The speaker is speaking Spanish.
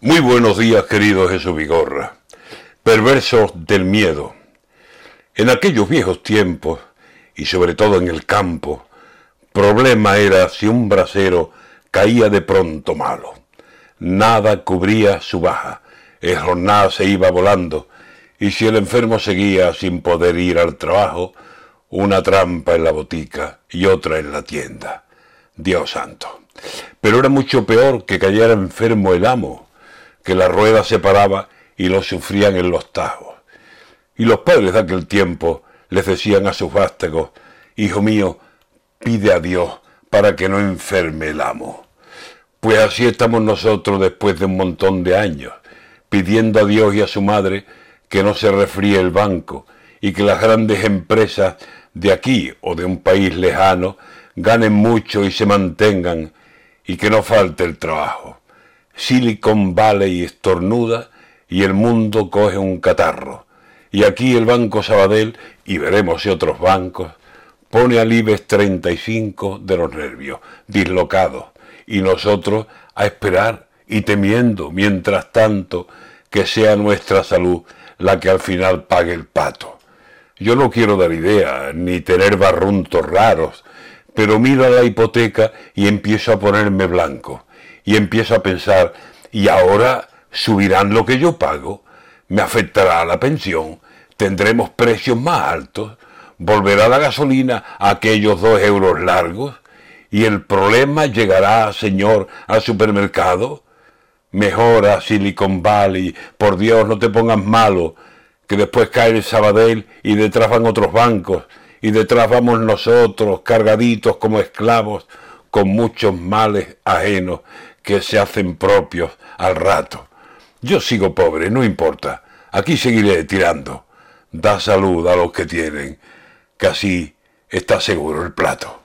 Muy buenos días, querido Jesús Vigorra. Perversos del miedo. En aquellos viejos tiempos, y sobre todo en el campo, problema era si un brasero caía de pronto malo. Nada cubría su baja, el jornal se iba volando, y si el enfermo seguía sin poder ir al trabajo, una trampa en la botica y otra en la tienda. Dios santo. Pero era mucho peor que cayera enfermo el amo, que la rueda se paraba y lo sufrían en los tajos. Y los padres de aquel tiempo les decían a sus vástagos, Hijo mío, pide a Dios para que no enferme el amo. Pues así estamos nosotros después de un montón de años, pidiendo a Dios y a su madre que no se refríe el banco y que las grandes empresas de aquí o de un país lejano ganen mucho y se mantengan y que no falte el trabajo. Silicon Valley estornuda y el mundo coge un catarro. Y aquí el Banco Sabadell, y veremos si otros bancos, pone al IBEX 35 de los nervios, dislocado, y nosotros a esperar y temiendo, mientras tanto, que sea nuestra salud la que al final pague el pato. Yo no quiero dar idea, ni tener barruntos raros, pero miro a la hipoteca y empiezo a ponerme blanco y empiezo a pensar, y ahora subirán lo que yo pago, me afectará la pensión, tendremos precios más altos, volverá la gasolina a aquellos dos euros largos, y el problema llegará, señor, al supermercado. Mejora Silicon Valley, por Dios, no te pongas malo, que después cae el Sabadell y detrás van otros bancos, y detrás vamos nosotros, cargaditos como esclavos, con muchos males ajenos que se hacen propios al rato. Yo sigo pobre, no importa. Aquí seguiré tirando. Da salud a los que tienen, que así está seguro el plato.